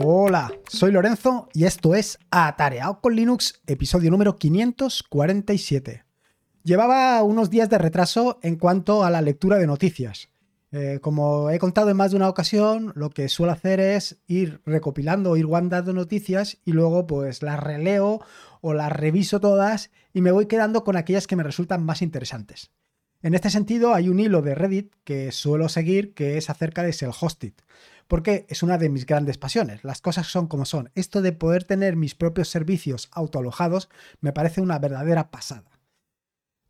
Hola, soy Lorenzo y esto es Atareado con Linux, episodio número 547. Llevaba unos días de retraso en cuanto a la lectura de noticias. Eh, como he contado en más de una ocasión, lo que suelo hacer es ir recopilando, ir guardando noticias y luego pues las releo o las reviso todas y me voy quedando con aquellas que me resultan más interesantes. En este sentido, hay un hilo de Reddit que suelo seguir que es acerca de Self-Hosted, porque es una de mis grandes pasiones. Las cosas son como son. Esto de poder tener mis propios servicios autoalojados me parece una verdadera pasada.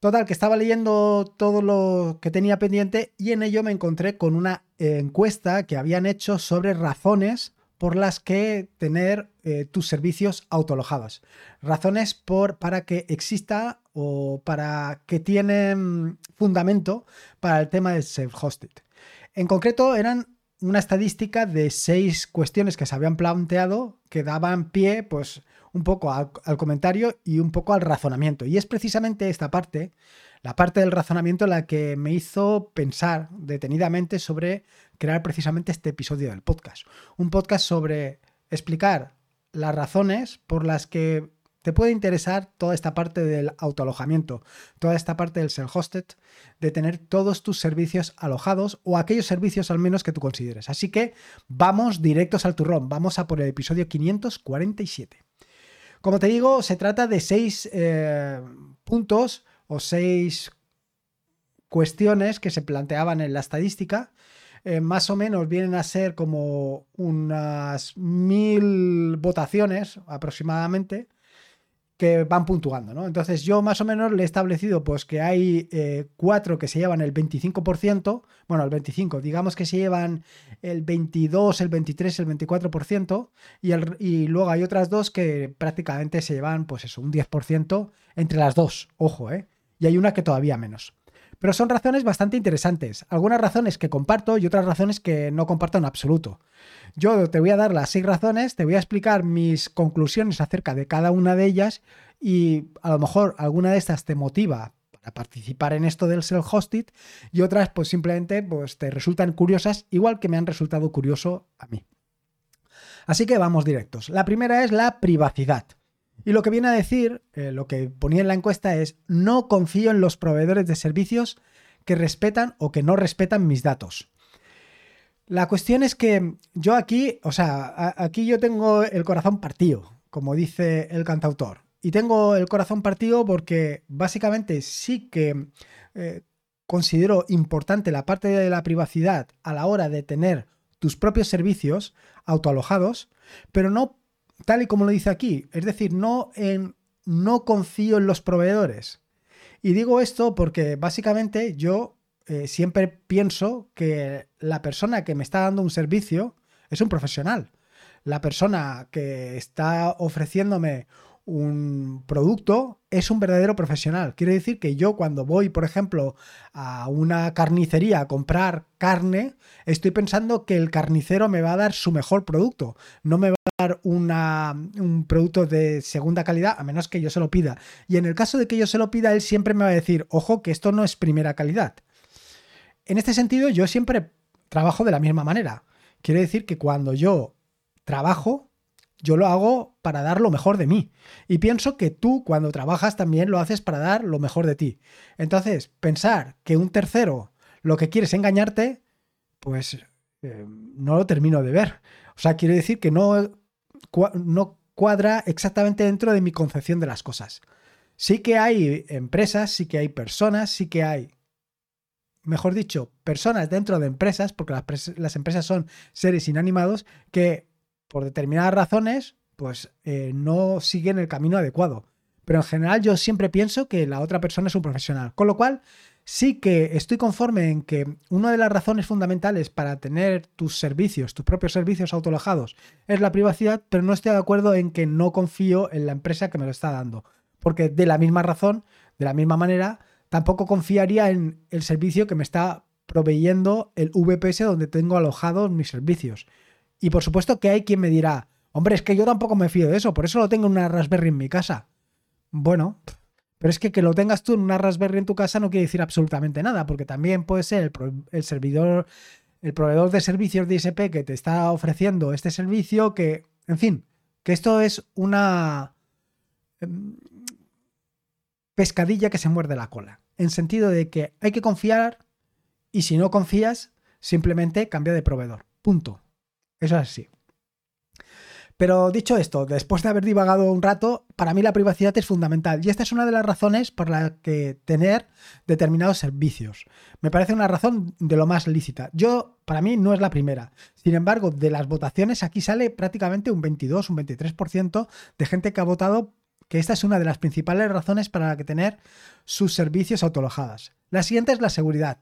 Total, que estaba leyendo todo lo que tenía pendiente y en ello me encontré con una encuesta que habían hecho sobre razones por las que tener eh, tus servicios autoalojados. Razones para que exista o para que tienen fundamento para el tema del self-hosted. En concreto, eran una estadística de seis cuestiones que se habían planteado que daban pie, pues, un poco al, comentario y un poco al razonamiento. Y es precisamente esta parte, la parte del razonamiento, la que me hizo pensar detenidamente sobre crear precisamente este episodio del podcast. Un podcast sobre explicar las razones por las que te puede interesar toda esta parte del autoalojamiento, toda esta parte del self-hosted, de tener todos tus servicios alojados o aquellos servicios al menos que tú consideres. Así que vamos directos al turrón, vamos a por el episodio 547. Como te digo, se trata de seis eh, puntos o seis cuestiones que se planteaban en la estadística. Eh, más o menos vienen a ser como unas mil votaciones aproximadamente que van puntuando, ¿no? Entonces yo más o menos le he establecido pues que hay eh, cuatro que se llevan el 25%, bueno, el 25, digamos que se llevan el 22, el 23, el 24% y, y luego hay otras dos que prácticamente se llevan pues eso, un 10% entre las dos, ojo, ¿eh? Y hay una que todavía menos. Pero son razones bastante interesantes. Algunas razones que comparto y otras razones que no comparto en absoluto. Yo te voy a dar las seis razones, te voy a explicar mis conclusiones acerca de cada una de ellas y a lo mejor alguna de estas te motiva para participar en esto del self-hosted y otras pues simplemente pues, te resultan curiosas igual que me han resultado curioso a mí. Así que vamos directos. La primera es la privacidad. Y lo que viene a decir, eh, lo que ponía en la encuesta es, no confío en los proveedores de servicios que respetan o que no respetan mis datos. La cuestión es que yo aquí, o sea, aquí yo tengo el corazón partido, como dice el cantautor. Y tengo el corazón partido porque básicamente sí que eh, considero importante la parte de la privacidad a la hora de tener tus propios servicios autoalojados, pero no tal y como lo dice aquí, es decir, no, en, no confío en los proveedores. Y digo esto porque básicamente yo eh, siempre pienso que la persona que me está dando un servicio es un profesional. La persona que está ofreciéndome un producto es un verdadero profesional. Quiere decir que yo cuando voy, por ejemplo, a una carnicería a comprar carne, estoy pensando que el carnicero me va a dar su mejor producto. No me va a dar un producto de segunda calidad, a menos que yo se lo pida. Y en el caso de que yo se lo pida, él siempre me va a decir, ojo, que esto no es primera calidad. En este sentido, yo siempre trabajo de la misma manera. Quiere decir que cuando yo trabajo, yo lo hago para dar lo mejor de mí. Y pienso que tú cuando trabajas también lo haces para dar lo mejor de ti. Entonces, pensar que un tercero lo que quiere es engañarte, pues eh, no lo termino de ver. O sea, quiere decir que no, no cuadra exactamente dentro de mi concepción de las cosas. Sí que hay empresas, sí que hay personas, sí que hay, mejor dicho, personas dentro de empresas, porque las empresas son seres inanimados, que por determinadas razones, pues eh, no siguen el camino adecuado. Pero en general yo siempre pienso que la otra persona es un profesional. Con lo cual, sí que estoy conforme en que una de las razones fundamentales para tener tus servicios, tus propios servicios autolojados, es la privacidad, pero no estoy de acuerdo en que no confío en la empresa que me lo está dando. Porque de la misma razón, de la misma manera, tampoco confiaría en el servicio que me está proveyendo el VPS donde tengo alojados mis servicios. Y por supuesto que hay quien me dirá, hombre, es que yo tampoco me fío de eso, por eso lo tengo en una Raspberry en mi casa. Bueno, pero es que que lo tengas tú en una Raspberry en tu casa no quiere decir absolutamente nada, porque también puede ser el, servidor el proveedor de servicios de ISP que te está ofreciendo este servicio, que, en fin, que esto es una em, pescadilla que se muerde la cola, en sentido de que hay que confiar y si no confías, simplemente cambia de proveedor. Punto. Eso es así. Pero dicho esto, después de haber divagado un rato, para mí la privacidad es fundamental y esta es una de las razones por las que tener determinados servicios. Me parece una razón de lo más lícita. Yo, para mí, no es la primera. Sin embargo, de las votaciones aquí sale prácticamente un 22, un 23% de gente que ha votado que esta es una de las principales razones para que tener sus servicios autolojadas. La siguiente es la seguridad.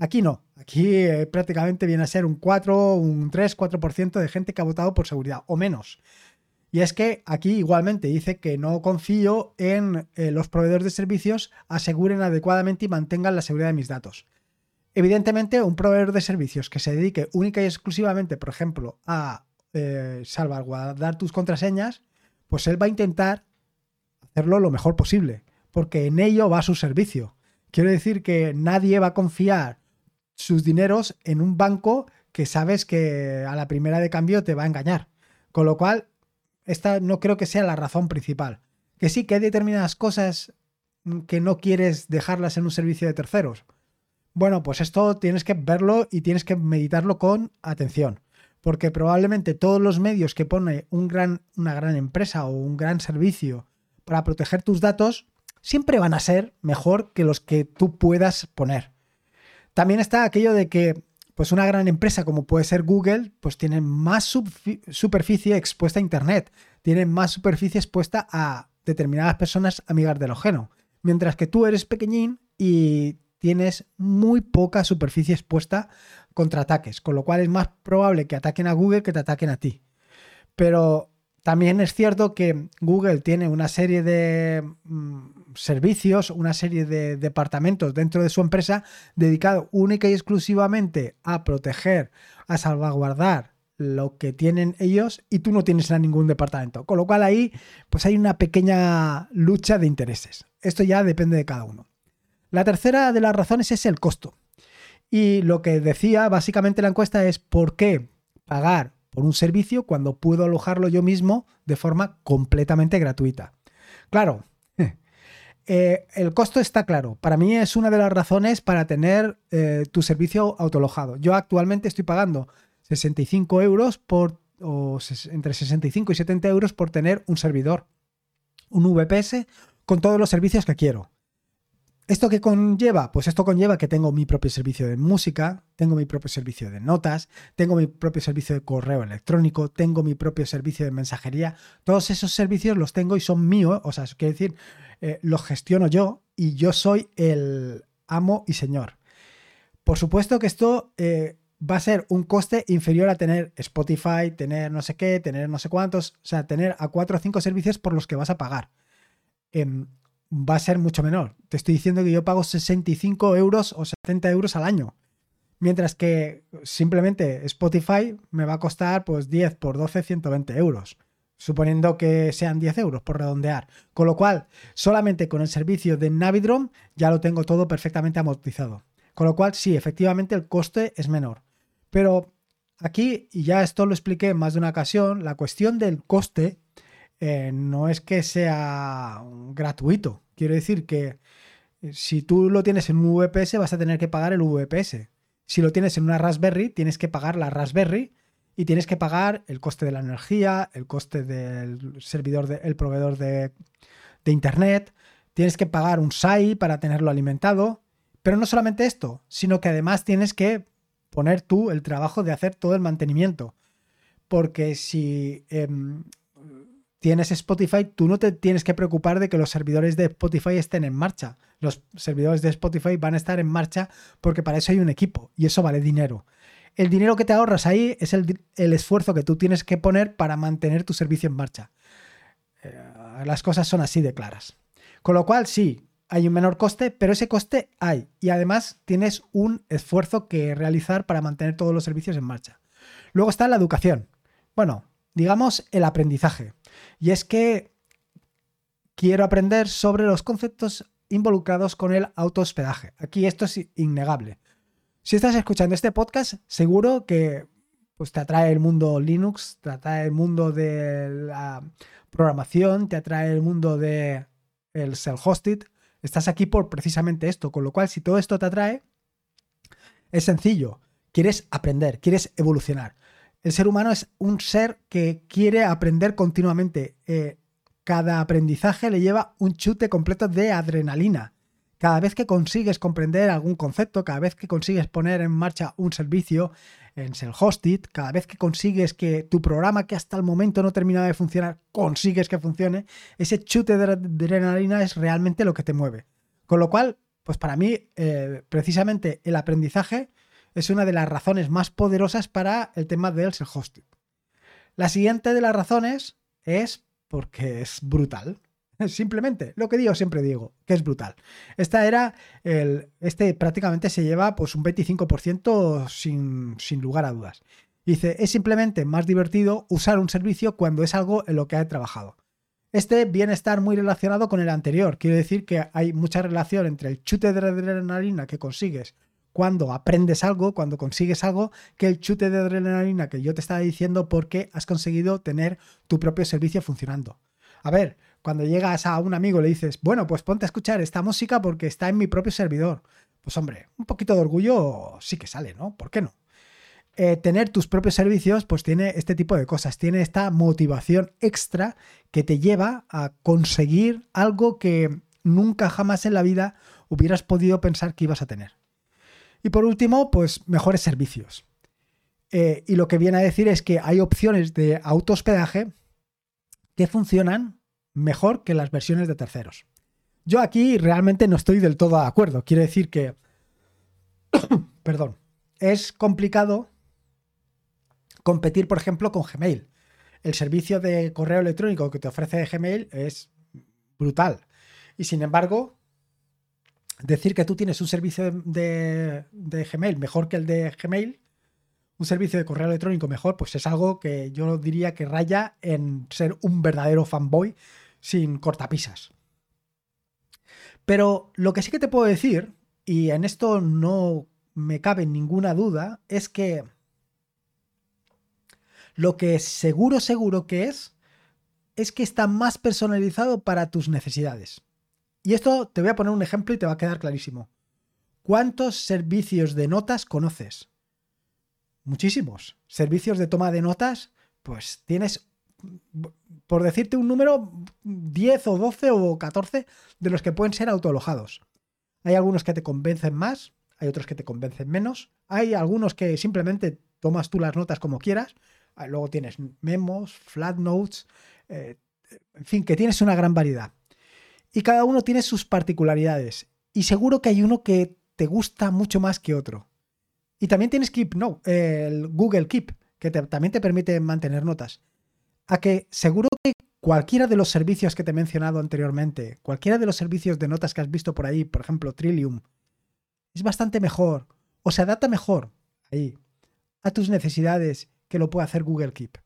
Aquí no, aquí eh, prácticamente viene a ser un 4, un 3, 4% de gente que ha votado por seguridad, o menos. Y es que aquí igualmente dice que no confío en eh, los proveedores de servicios aseguren adecuadamente y mantengan la seguridad de mis datos. Evidentemente, un proveedor de servicios que se dedique única y exclusivamente, por ejemplo, a eh, salvaguardar tus contraseñas, pues él va a intentar hacerlo lo mejor posible, porque en ello va su servicio. Quiero decir que nadie va a confiar sus dineros en un banco que sabes que a la primera de cambio te va a engañar. Con lo cual, esta no creo que sea la razón principal. Que sí que hay determinadas cosas que no quieres dejarlas en un servicio de terceros. Bueno, pues esto tienes que verlo y tienes que meditarlo con atención. Porque probablemente todos los medios que pone una gran empresa o un gran servicio para proteger tus datos siempre van a ser mejor que los que tú puedas poner. También está aquello de que pues una gran empresa como puede ser Google, pues tiene más superficie expuesta a Internet, tiene más superficie expuesta a determinadas personas amigas del ojeno, mientras que tú eres pequeñín y tienes muy poca superficie expuesta contra ataques, con lo cual es más probable que ataquen a Google que te ataquen a ti. Pero también es cierto que Google tiene una serie de mm, servicios, una serie de departamentos dentro de su empresa dedicado única y exclusivamente a proteger, a salvaguardar lo que tienen ellos y tú no tienes ningún departamento. Con lo cual ahí pues hay una pequeña lucha de intereses. Esto ya depende de cada uno. La tercera de las razones es el costo. Y lo que decía básicamente la encuesta es por qué pagar por un servicio cuando puedo alojarlo yo mismo de forma completamente gratuita. Claro, eh, el costo está claro. Para mí es una de las razones para tener eh, tu servicio autolojado. Yo actualmente estoy pagando 65 euros por, o entre 65 y 70 euros por tener un servidor, un VPS con todos los servicios que quiero. ¿Esto qué conlleva? Pues esto conlleva que tengo mi propio servicio de música, tengo mi propio servicio de notas, tengo mi propio servicio de correo electrónico, tengo mi propio servicio de mensajería. Todos esos servicios los tengo y son míos, o sea, quiere decir, eh, los gestiono yo y yo soy el amo y señor. Por supuesto que esto eh, va a ser un coste inferior a tener Spotify, tener no sé qué, tener no sé cuántos, o sea, tener a cuatro o cinco servicios por los que vas a pagar. Em, va a ser mucho menor. Te estoy diciendo que yo pago 65 euros o 70 euros al año. Mientras que simplemente Spotify me va a costar pues 10 por 12, 120 euros. Suponiendo que sean 10 euros por redondear. Con lo cual, solamente con el servicio de Navidrom ya lo tengo todo perfectamente amortizado. Con lo cual, sí, efectivamente el coste es menor. Pero aquí, y ya esto lo expliqué en más de una ocasión, la cuestión del coste eh, no es que sea gratuito. Quiero decir que eh, si tú lo tienes en un VPS vas a tener que pagar el VPS. Si lo tienes en una Raspberry, tienes que pagar la Raspberry y tienes que pagar el coste de la energía, el coste del servidor, del proveedor de, de, Internet, tienes que pagar un SAI para tenerlo alimentado. Pero no solamente esto, sino que además tienes que poner tú el trabajo de hacer todo el mantenimiento. Porque si em, tienes Spotify, tú no te tienes que preocupar de que los servidores de Spotify estén en marcha. Los servidores de Spotify van a estar en marcha porque para eso hay un equipo y eso vale dinero. El dinero que te ahorras ahí es el, esfuerzo que tú tienes que poner para mantener tu servicio en marcha. Eh, las cosas son así de claras. Con lo cual, sí, hay un menor coste, pero ese coste hay. Y además tienes un esfuerzo que realizar para mantener todos los servicios en marcha. Luego está la educación. Bueno, digamos el aprendizaje. Y es que quiero aprender sobre los conceptos involucrados con el autohospedaje. Aquí esto es innegable. Si estás escuchando este podcast, seguro que pues, te atrae el mundo Linux, te atrae el mundo de la programación, te atrae el mundo de el self-hosted. Estás aquí por precisamente esto, con lo cual si todo esto te atrae, es sencillo. Quieres aprender, quieres evolucionar. El ser humano es un ser que quiere aprender continuamente. Eh, cada aprendizaje le lleva un chute completo de adrenalina. Cada vez que consigues comprender algún concepto, cada vez que consigues poner en marcha un servicio en self-hosted, cada vez que consigues que tu programa que hasta el momento no terminaba de funcionar, consigues que funcione, ese chute de adrenalina es realmente lo que te mueve. Con lo cual, pues para mí, eh, precisamente el aprendizaje es una de las razones más poderosas para el tema del self-hosted. La siguiente de las razones es porque es brutal. Simplemente, lo que digo, siempre digo, que es brutal. Esta era, el, este prácticamente se lleva pues un 25% sin, sin lugar a dudas. Dice, es simplemente más divertido usar un servicio cuando es algo en lo que he trabajado. Este viene a estar muy relacionado con el anterior. Quiere decir que hay mucha relación entre el chute de adrenalina que consigues cuando aprendes algo, cuando consigues algo, que el chute de adrenalina que yo te estaba diciendo porque has conseguido tener tu propio servicio funcionando. A ver, cuando llegas a un amigo y le dices, bueno, pues ponte a escuchar esta música porque está en mi propio servidor. Pues hombre, un poquito de orgullo sí que sale, ¿no? ¿Por qué no? Eh, tener tus propios servicios pues tiene este tipo de cosas, tiene esta motivación extra que te lleva a conseguir algo que nunca jamás en la vida hubieras podido pensar que ibas a tener. Y por último, pues mejores servicios. Eh, y lo que viene a decir es que hay opciones de autohospedaje que funcionan mejor que las versiones de terceros. Yo aquí realmente no estoy del todo de acuerdo. Quiero decir que, perdón, es complicado competir, por ejemplo, con Gmail. El servicio de correo electrónico que te ofrece Gmail es brutal. Y sin embargo, decir que tú tienes un servicio de, Gmail mejor que el de Gmail, un servicio de correo electrónico mejor, pues es algo que yo diría que raya en ser un verdadero fanboy sin cortapisas. Pero lo que sí que te puedo decir, y en esto no me cabe ninguna duda, es que lo que seguro, seguro que es, es que está más personalizado para tus necesidades. Y esto te voy a poner un ejemplo y te va a quedar clarísimo. ¿Cuántos servicios de notas conoces? Muchísimos. Servicios de toma de notas, pues tienes por decirte un número, 10 o 12 o 14 de los que pueden ser autoalojados. Hay algunos que te convencen más, hay otros que te convencen menos, hay algunos que simplemente tomas tú las notas como quieras, ah, luego tienes memos, flat notes, eh, en fin, que tienes una gran variedad. Y cada uno tiene sus particularidades. Y seguro que hay uno que te gusta mucho más que otro. Y también tienes Keep, no, el Google Keep, que también te permite mantener notas a que seguro que cualquiera de los servicios que te he mencionado anteriormente, cualquiera de los servicios de notas que has visto por ahí, por ejemplo Trillium, es bastante mejor o se adapta mejor ahí a tus necesidades que lo puede hacer Google Keep.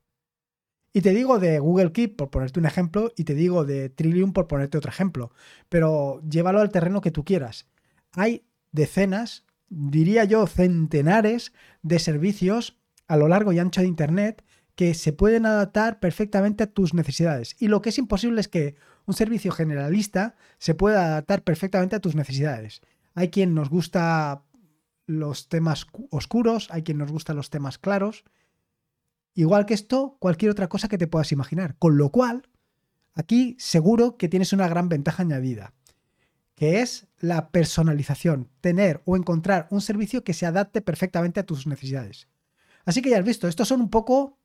Y te digo de Google Keep por ponerte un ejemplo y te digo de Trillium por ponerte otro ejemplo, pero llévalo al terreno que tú quieras. Hay decenas, diría yo centenares de servicios a lo largo y ancho de Internet que se pueden adaptar perfectamente a tus necesidades. Y lo que es imposible es que un servicio generalista se pueda adaptar perfectamente a tus necesidades. Hay quien nos gusta los temas oscuros, hay quien nos gusta los temas claros. Igual que esto, cualquier otra cosa que te puedas imaginar. Con lo cual, aquí seguro que tienes una gran ventaja añadida, que es la personalización, tener o encontrar un servicio que se adapte perfectamente a tus necesidades. Así que ya has visto, estos son un poco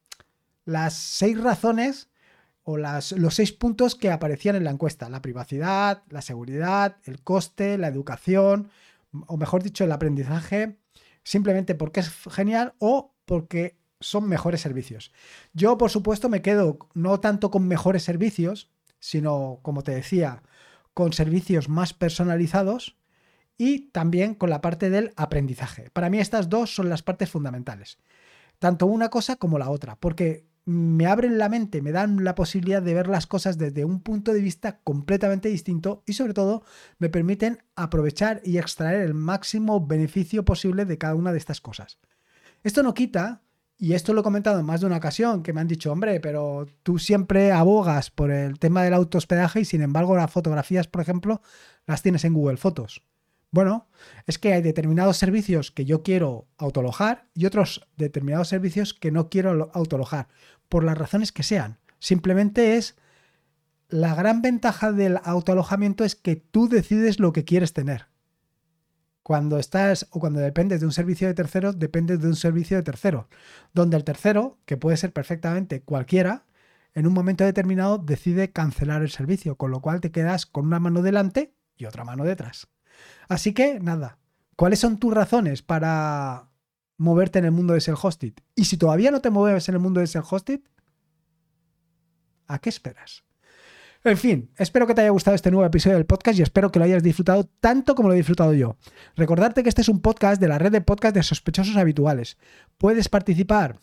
las seis razones o las, los seis puntos que aparecían en la encuesta. La privacidad, la seguridad, el coste, la educación, o mejor dicho, el aprendizaje, simplemente porque es genial o porque son mejores servicios. Yo, por supuesto, me quedo no tanto con mejores servicios, sino, como te decía, con servicios más personalizados y también con la parte del aprendizaje. Para mí estas dos son las partes fundamentales. Tanto una cosa como la otra, porque me abren la mente, me dan la posibilidad de ver las cosas desde un punto de vista completamente distinto y sobre todo me permiten aprovechar y extraer el máximo beneficio posible de cada una de estas cosas. Esto no quita, y esto lo he comentado en más de una ocasión, que me han dicho, hombre, pero tú siempre abogas por el tema del autohospedaje y sin embargo las fotografías, por ejemplo, las tienes en Google Fotos. Bueno, es que hay determinados servicios que yo quiero autolojar y otros determinados servicios que no quiero autolojar, por las razones que sean. Simplemente es la gran ventaja del autoalojamiento es que tú decides lo que quieres tener. Cuando estás o cuando dependes de un servicio de terceros, dependes de un servicio de tercero, donde el tercero, que puede ser perfectamente cualquiera, en un momento determinado decide cancelar el servicio, con lo cual te quedas con una mano delante y otra mano detrás. Así que, nada, ¿cuáles son tus razones para moverte en el mundo de self-hosted? Y si todavía no te mueves en el mundo de self-hosted, ¿a qué esperas? En fin, espero que te haya gustado este nuevo episodio del podcast y espero que lo hayas disfrutado tanto como lo he disfrutado yo. Recordarte que este es un podcast de la red de podcast de sospechosos habituales. Puedes participar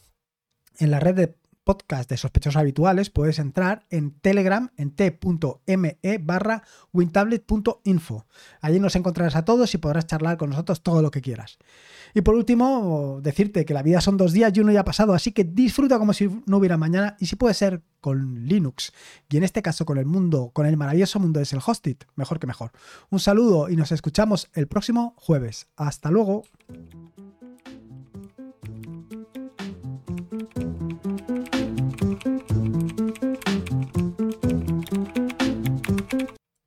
en la red de podcast de sospechosos habituales, puedes entrar en Telegram en t.me barra wintablet.info. Allí nos encontrarás a todos y podrás charlar con nosotros todo lo que quieras. Y por último, decirte que la vida son dos días y uno ya ha pasado, así que disfruta como si no hubiera mañana y si puede ser con Linux y en este caso con el mundo, con el maravilloso mundo de Self-Hosted, mejor que mejor. Un saludo y nos escuchamos el próximo jueves. Hasta luego.